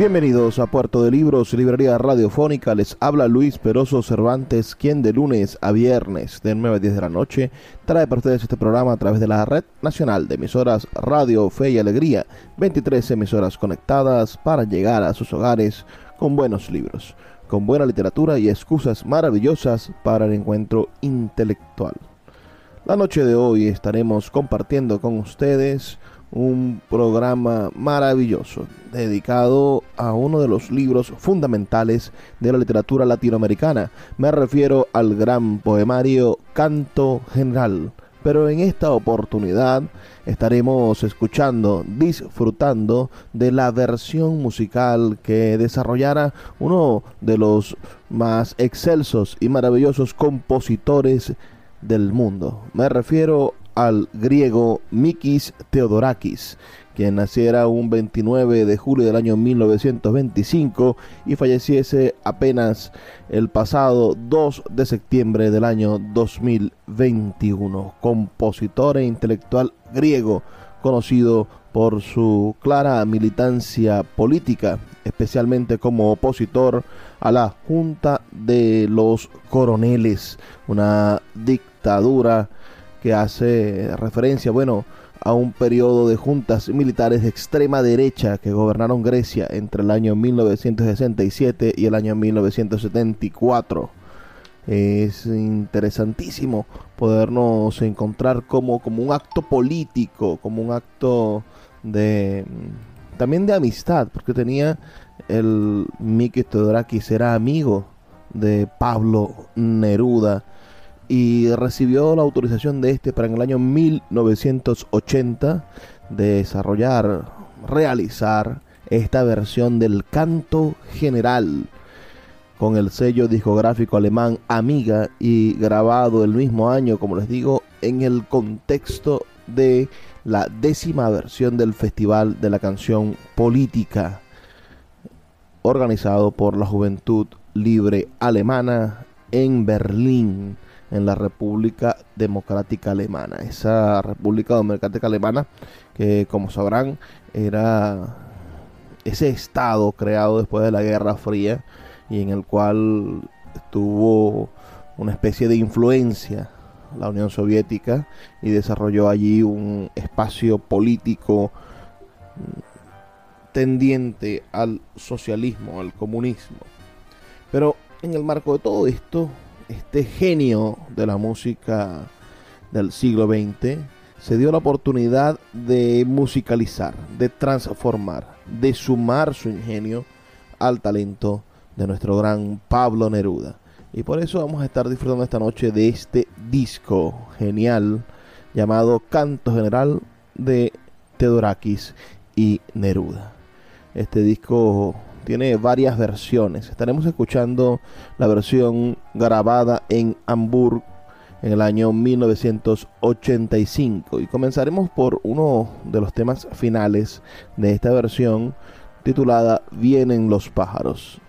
Bienvenidos a Puerto de Libros, Librería Radiofónica. Les habla Luis Peroso Cervantes, quien de lunes a viernes de 9 a 10 de la noche trae para ustedes este programa a través de la red nacional de emisoras Radio Fe y Alegría. 23 emisoras conectadas para llegar a sus hogares con buenos libros, con buena literatura y excusas maravillosas para el encuentro intelectual. La noche de hoy estaremos compartiendo con ustedes un programa maravilloso dedicado a uno de los libros fundamentales de la literatura latinoamericana. Me refiero al gran poemario Canto General. Pero en esta oportunidad estaremos escuchando, disfrutando de la versión musical que desarrollara uno de los más excelsos y maravillosos compositores del mundo. Me refiero al griego Mikis Theodorakis, quien naciera un 29 de julio del año 1925 y falleciese apenas el pasado 2 de septiembre del año 2021. Compositor e intelectual griego, conocido por su clara militancia política, especialmente como opositor a la Junta de los Coroneles, una dictadura que hace referencia, bueno, a un periodo de juntas militares de extrema derecha que gobernaron Grecia entre el año 1967 y el año 1974. Es interesantísimo podernos encontrar como, como un acto político, como un acto de también de amistad, porque tenía el Miki Teodorakis era amigo de Pablo Neruda y recibió la autorización de este para en el año 1980 desarrollar, realizar esta versión del canto general con el sello discográfico alemán Amiga y grabado el mismo año, como les digo, en el contexto de la décima versión del Festival de la Canción Política, organizado por la Juventud Libre Alemana en Berlín en la República Democrática Alemana. Esa República Democrática Alemana que como sabrán era ese estado creado después de la Guerra Fría y en el cual tuvo una especie de influencia la Unión Soviética y desarrolló allí un espacio político tendiente al socialismo, al comunismo. Pero en el marco de todo esto, este genio de la música del siglo XX se dio la oportunidad de musicalizar, de transformar, de sumar su ingenio al talento de nuestro gran Pablo Neruda. Y por eso vamos a estar disfrutando esta noche de este disco genial llamado Canto General de Teodorakis y Neruda. Este disco tiene varias versiones. Estaremos escuchando la versión grabada en Hamburg en el año 1985 y comenzaremos por uno de los temas finales de esta versión titulada Vienen los pájaros.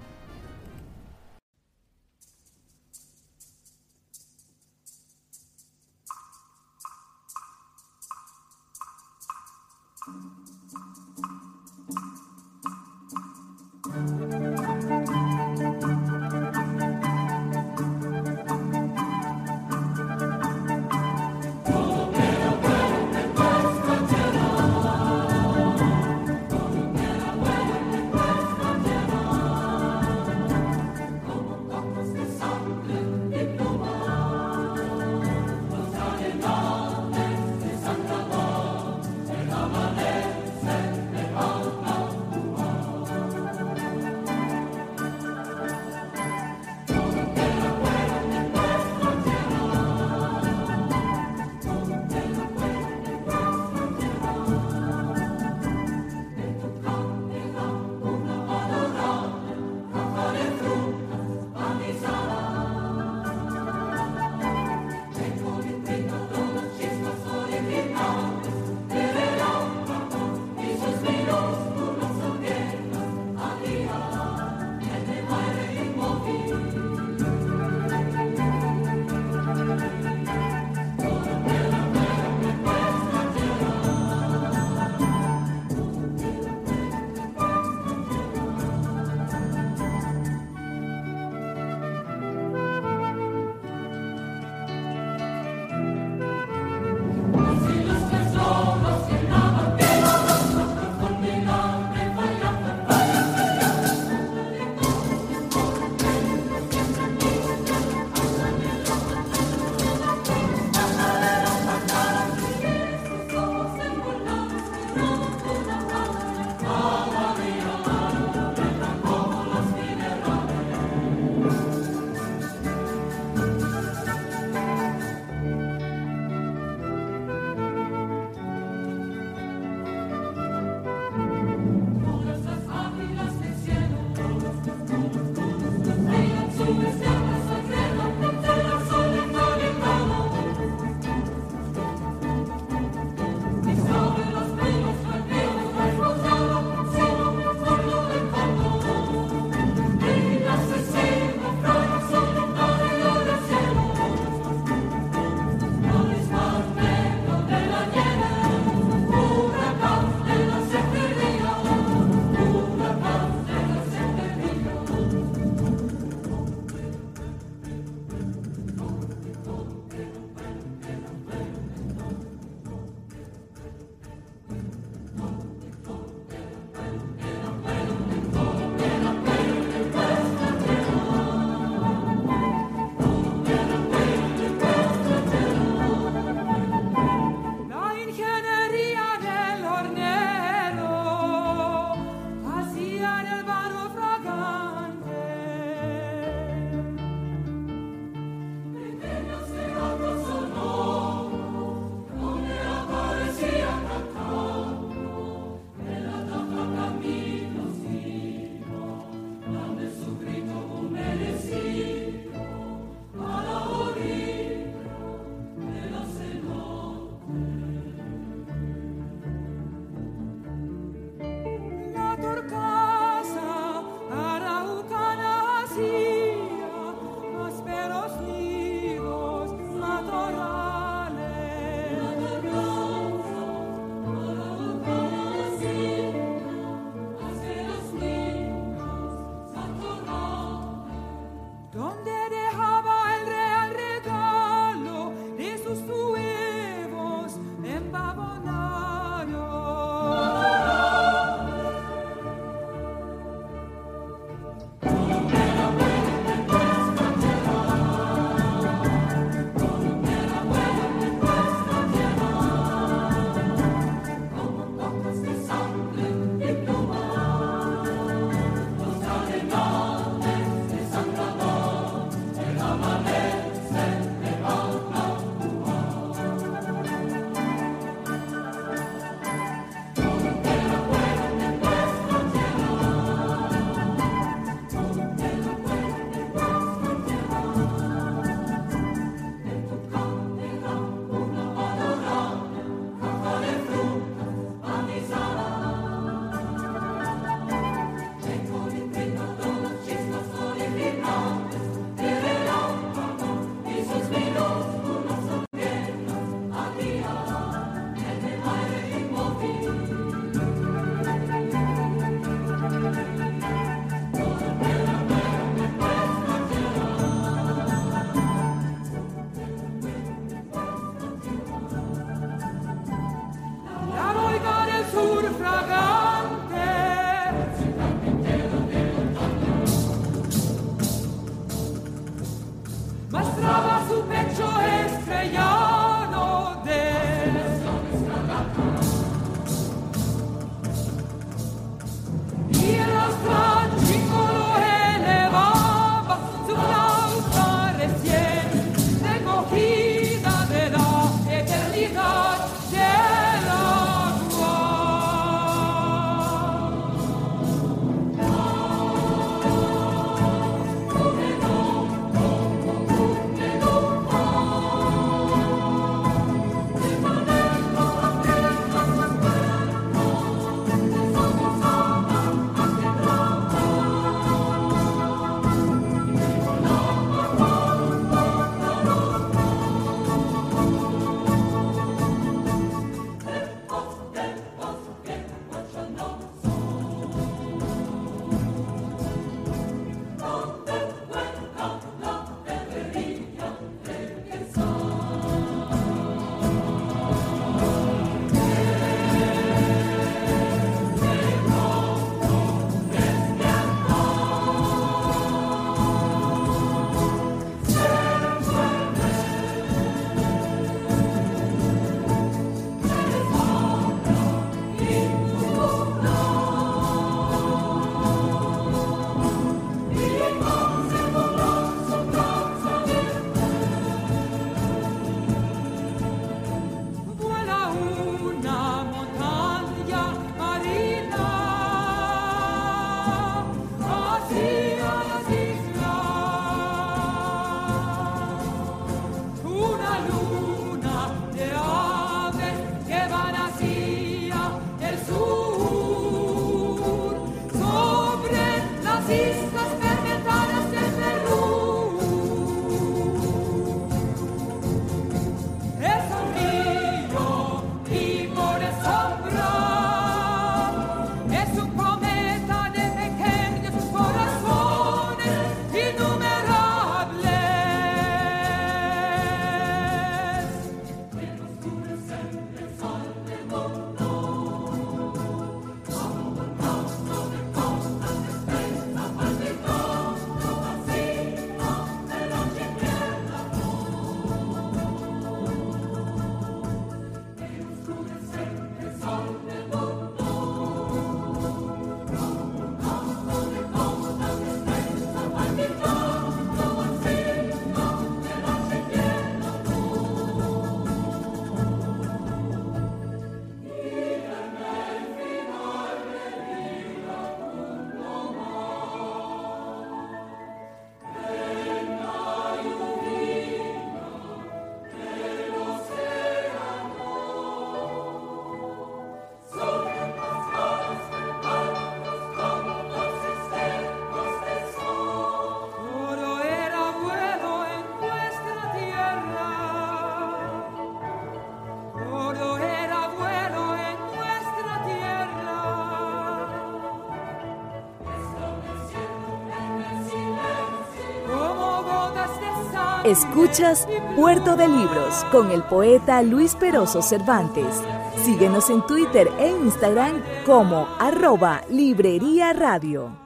Escuchas Puerto de Libros con el poeta Luis Peroso Cervantes. Síguenos en Twitter e Instagram como arroba Librería Radio.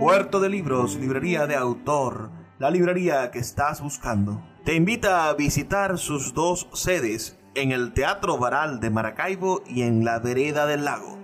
Puerto de Libros, librería de autor, la librería que estás buscando. Te invita a visitar sus dos sedes en el Teatro Varal de Maracaibo y en la Vereda del Lago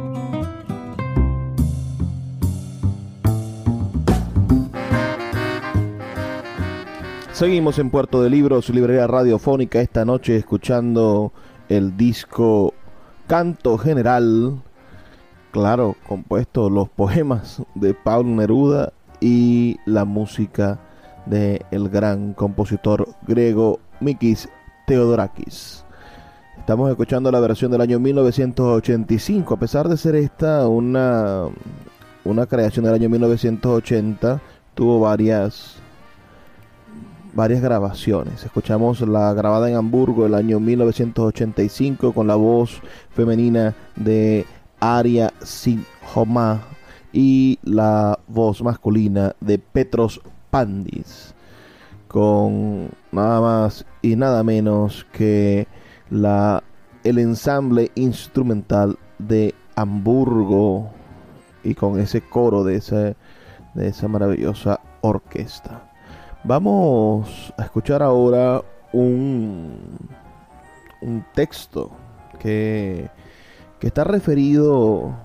Seguimos en Puerto de Libros, librería radiofónica, esta noche escuchando el disco Canto General, claro, compuesto los poemas de Pablo Neruda y la música del el gran compositor griego Mikis Theodorakis. Estamos escuchando la versión del año 1985, a pesar de ser esta una, una creación del año 1980, tuvo varias varias grabaciones. Escuchamos la grabada en Hamburgo el año 1985 con la voz femenina de Aria Sinjoma y la voz masculina de Petros Pandis con nada más y nada menos que la el ensamble instrumental de Hamburgo y con ese coro de esa, de esa maravillosa orquesta. Vamos a escuchar ahora un, un texto que, que está referido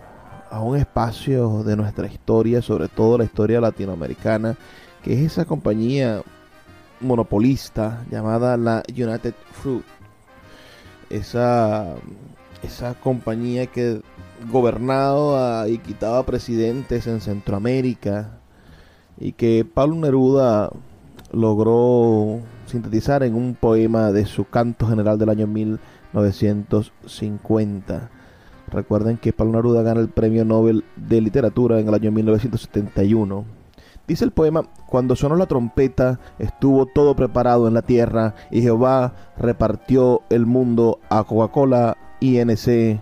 a un espacio de nuestra historia, sobre todo la historia latinoamericana, que es esa compañía monopolista llamada la United Fruit. Esa, esa compañía que gobernaba y quitaba presidentes en Centroamérica y que Pablo Neruda logró sintetizar en un poema de su canto general del año 1950. Recuerden que Pablo Neruda gana el Premio Nobel de Literatura en el año 1971. Dice el poema, cuando sonó la trompeta estuvo todo preparado en la tierra y Jehová repartió el mundo a Coca-Cola, INC,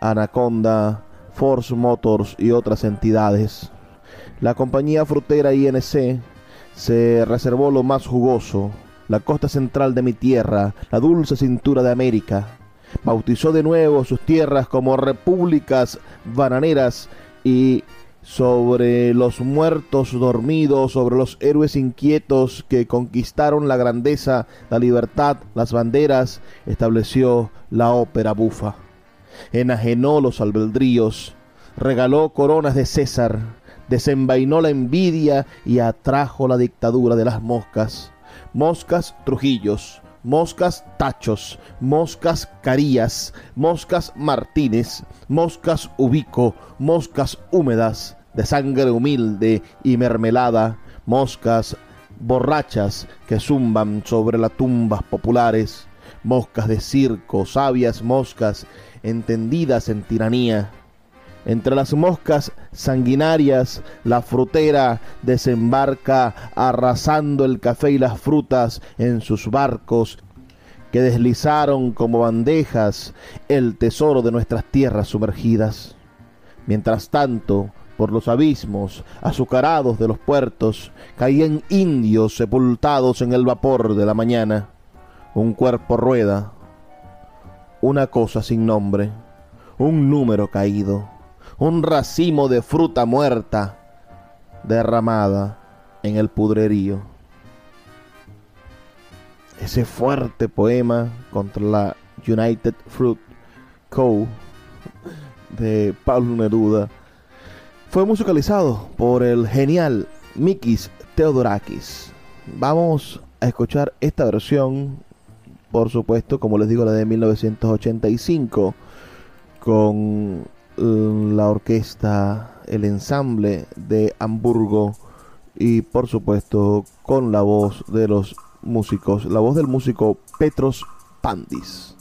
Anaconda, Force Motors y otras entidades. La compañía frutera INC se reservó lo más jugoso, la costa central de mi tierra, la dulce cintura de América. Bautizó de nuevo sus tierras como repúblicas bananeras y sobre los muertos dormidos, sobre los héroes inquietos que conquistaron la grandeza, la libertad, las banderas, estableció la ópera bufa. Enajenó los albedríos, regaló coronas de César, desenvainó la envidia y atrajo la dictadura de las moscas. Moscas Trujillos, moscas Tachos, moscas Carías, moscas Martínez, moscas Ubico, moscas húmedas, de sangre humilde y mermelada, moscas borrachas que zumban sobre las tumbas populares, moscas de circo, sabias moscas entendidas en tiranía, entre las moscas sanguinarias, la frutera desembarca arrasando el café y las frutas en sus barcos que deslizaron como bandejas el tesoro de nuestras tierras sumergidas. Mientras tanto, por los abismos azucarados de los puertos, caían indios sepultados en el vapor de la mañana. Un cuerpo rueda, una cosa sin nombre, un número caído un racimo de fruta muerta derramada en el pudrerío. Ese fuerte poema contra la United Fruit Co. de Pablo Neruda Fue musicalizado por el genial Mikis Theodorakis. Vamos a escuchar esta versión, por supuesto, como les digo, la de 1985, con la orquesta, el ensamble de Hamburgo y por supuesto con la voz de los músicos, la voz del músico Petros Pandis.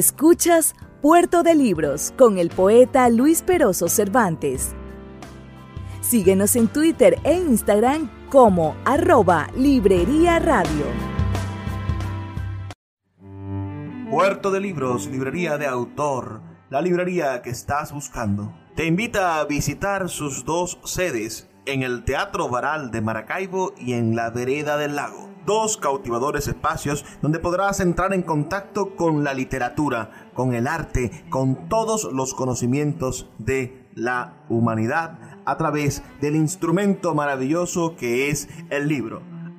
Escuchas Puerto de Libros con el poeta Luis Peroso Cervantes. Síguenos en Twitter e Instagram como arroba Librería Radio. Puerto de Libros, librería de autor, la librería que estás buscando. Te invita a visitar sus dos sedes en el Teatro Varal de Maracaibo y en la Vereda del Lago dos cautivadores espacios donde podrás entrar en contacto con la literatura, con el arte, con todos los conocimientos de la humanidad a través del instrumento maravilloso que es el libro.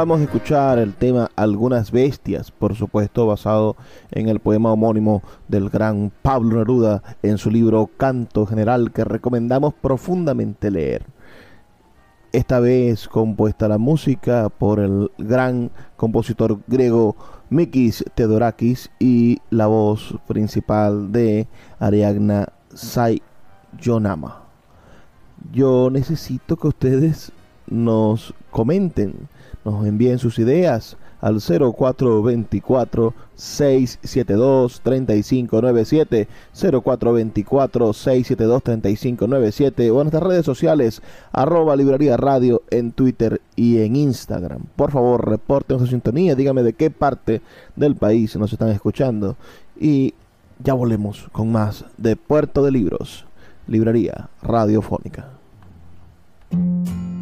Acabamos de escuchar el tema Algunas Bestias, por supuesto basado en el poema homónimo del gran Pablo Neruda en su libro Canto General que recomendamos profundamente leer. Esta vez compuesta la música por el gran compositor griego Mikis Theodorakis y la voz principal de Ariadna Sayonama. Yo necesito que ustedes nos comenten nos envíen sus ideas al 0424 672 3597 0424 672 3597 o en nuestras redes sociales arroba librería radio en Twitter y en Instagram. Por favor, reporten su sintonía, dígame de qué parte del país nos están escuchando y ya volvemos con más de Puerto de Libros, librería radiofónica.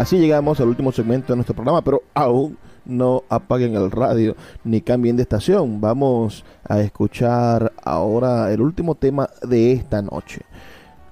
Así llegamos al último segmento de nuestro programa, pero aún no apaguen el radio ni cambien de estación. Vamos a escuchar ahora el último tema de esta noche.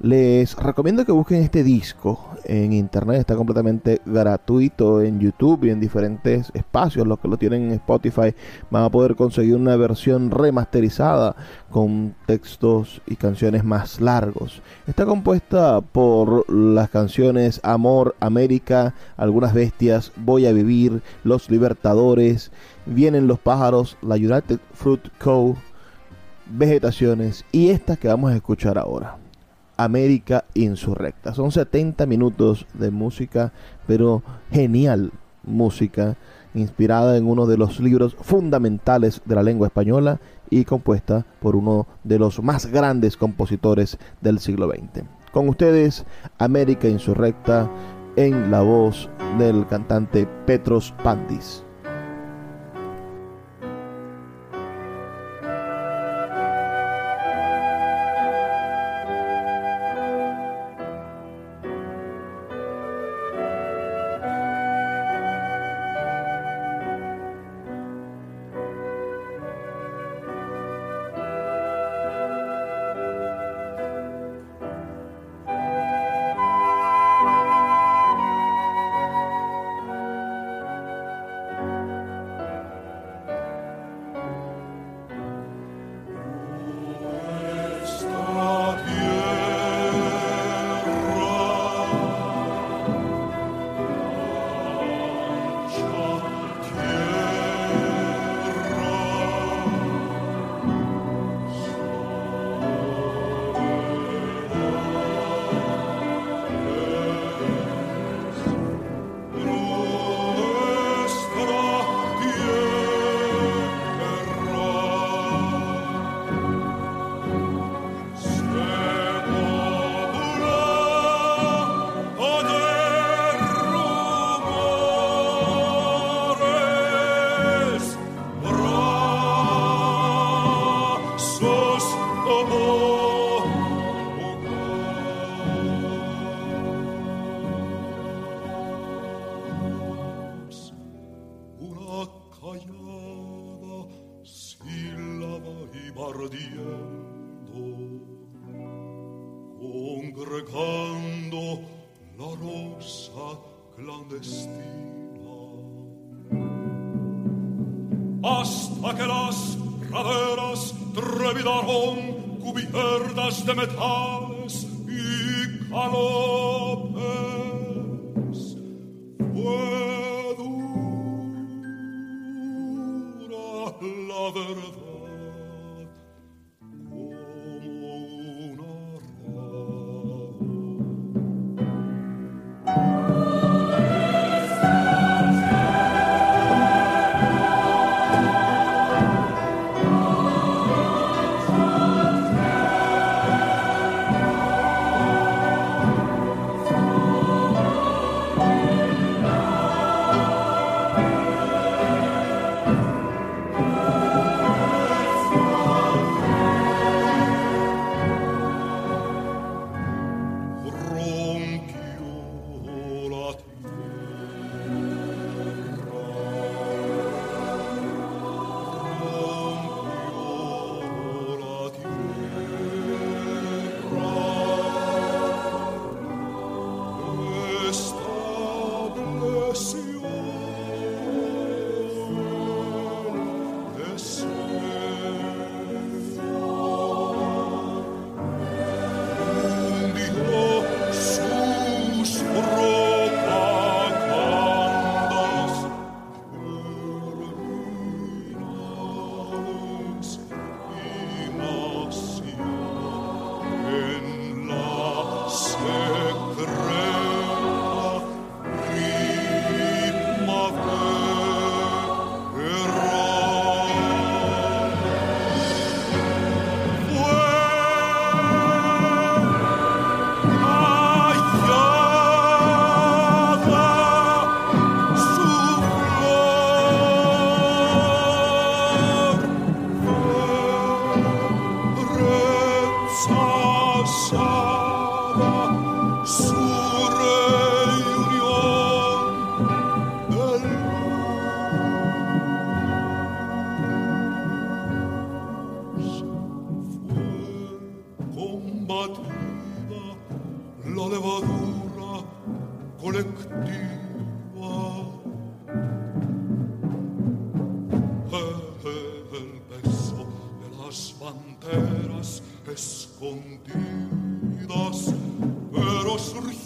Les recomiendo que busquen este disco en internet, está completamente gratuito en YouTube y en diferentes espacios. Los que lo tienen en Spotify van a poder conseguir una versión remasterizada con textos y canciones más largos. Está compuesta por las canciones Amor, América, Algunas Bestias, Voy a Vivir, Los Libertadores, Vienen los Pájaros, la United Fruit Co., Vegetaciones y estas que vamos a escuchar ahora. América Insurrecta. Son 70 minutos de música, pero genial música, inspirada en uno de los libros fundamentales de la lengua española y compuesta por uno de los más grandes compositores del siglo XX. Con ustedes, América Insurrecta, en la voz del cantante Petros Pandis.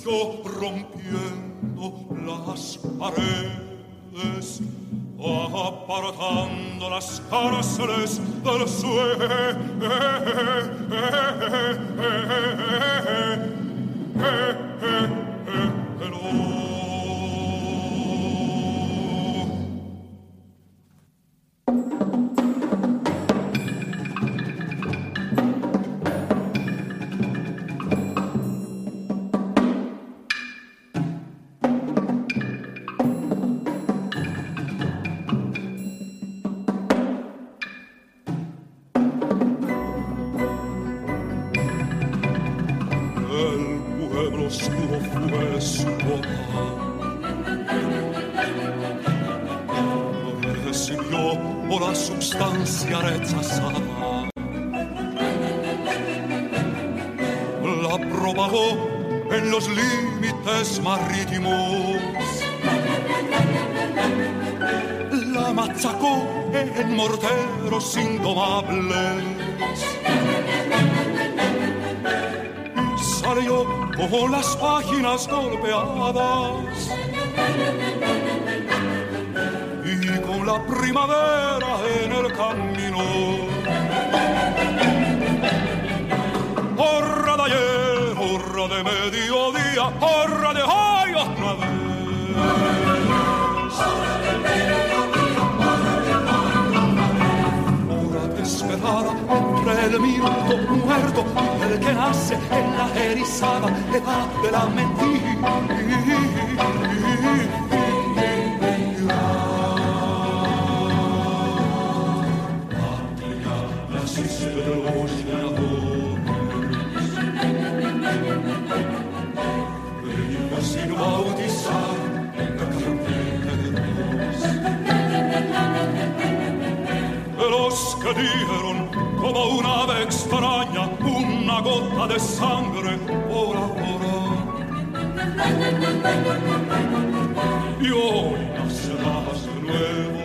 Rompiendo las paredes, apartando las cárceles del suelo. En morteros indomables. salió con las páginas golpeadas y con la primavera en el camino. Horra de ayer, horra de mediodía, horra de hoy otra vez. El minuto muerto el que nace en la erizada edad de la mentira. Los que dieron como una ave extraña una gota de sangre por ahora. Y hoy nacerás de nuevo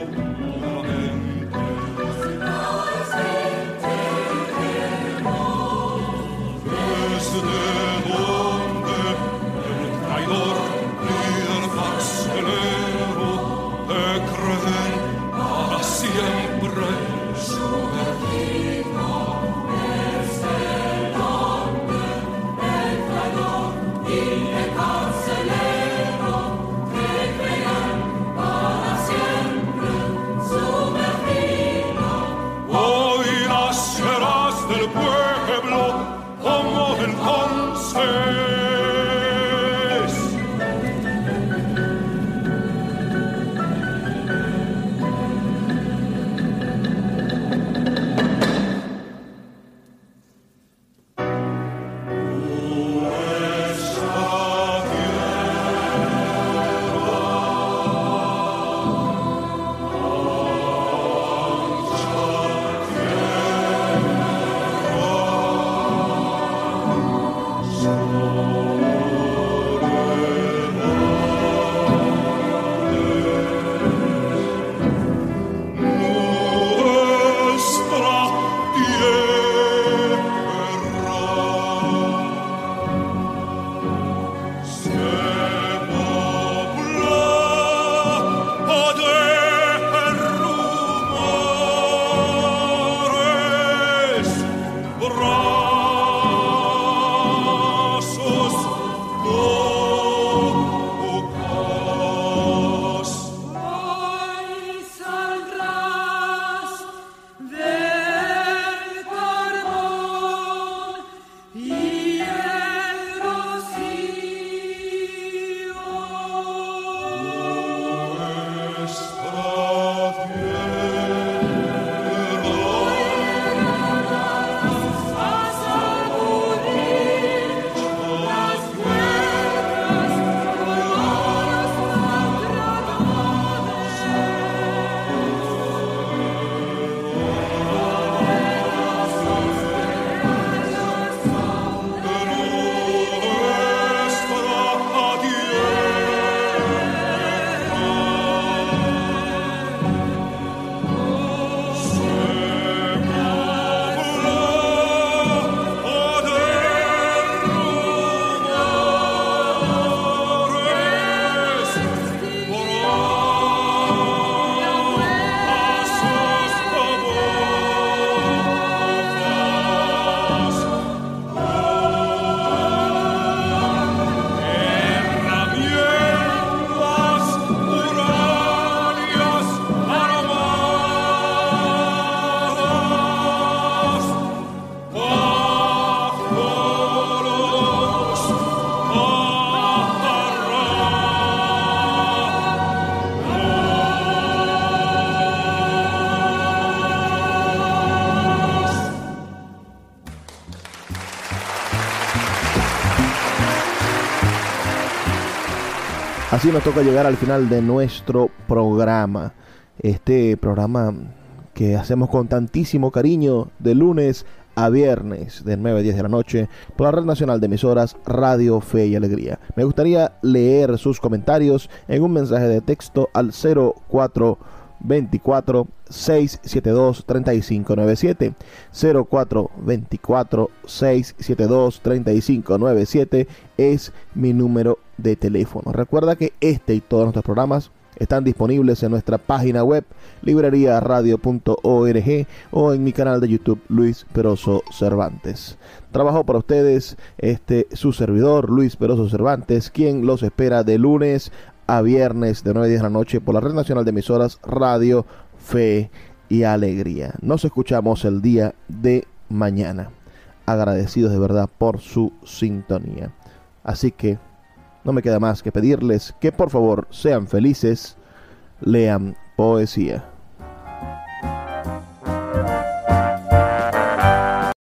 Así nos toca llegar al final de nuestro programa. Este programa que hacemos con tantísimo cariño de lunes a viernes de 9 a 10 de la noche por la red nacional de emisoras Radio Fe y Alegría. Me gustaría leer sus comentarios en un mensaje de texto al 0424 672 3597 0424 672 3597 es mi número de teléfono. Recuerda que este y todos nuestros programas están disponibles en nuestra página web libreriaradio.org o en mi canal de YouTube Luis Peroso Cervantes. Trabajo para ustedes este su servidor Luis Peroso Cervantes, quien los espera de lunes a viernes de 9 a 10 de la noche por la red nacional de emisoras Radio Fe y Alegría. Nos escuchamos el día de mañana. Agradecidos de verdad por su sintonía. Así que no me queda más que pedirles que por favor sean felices, lean poesía.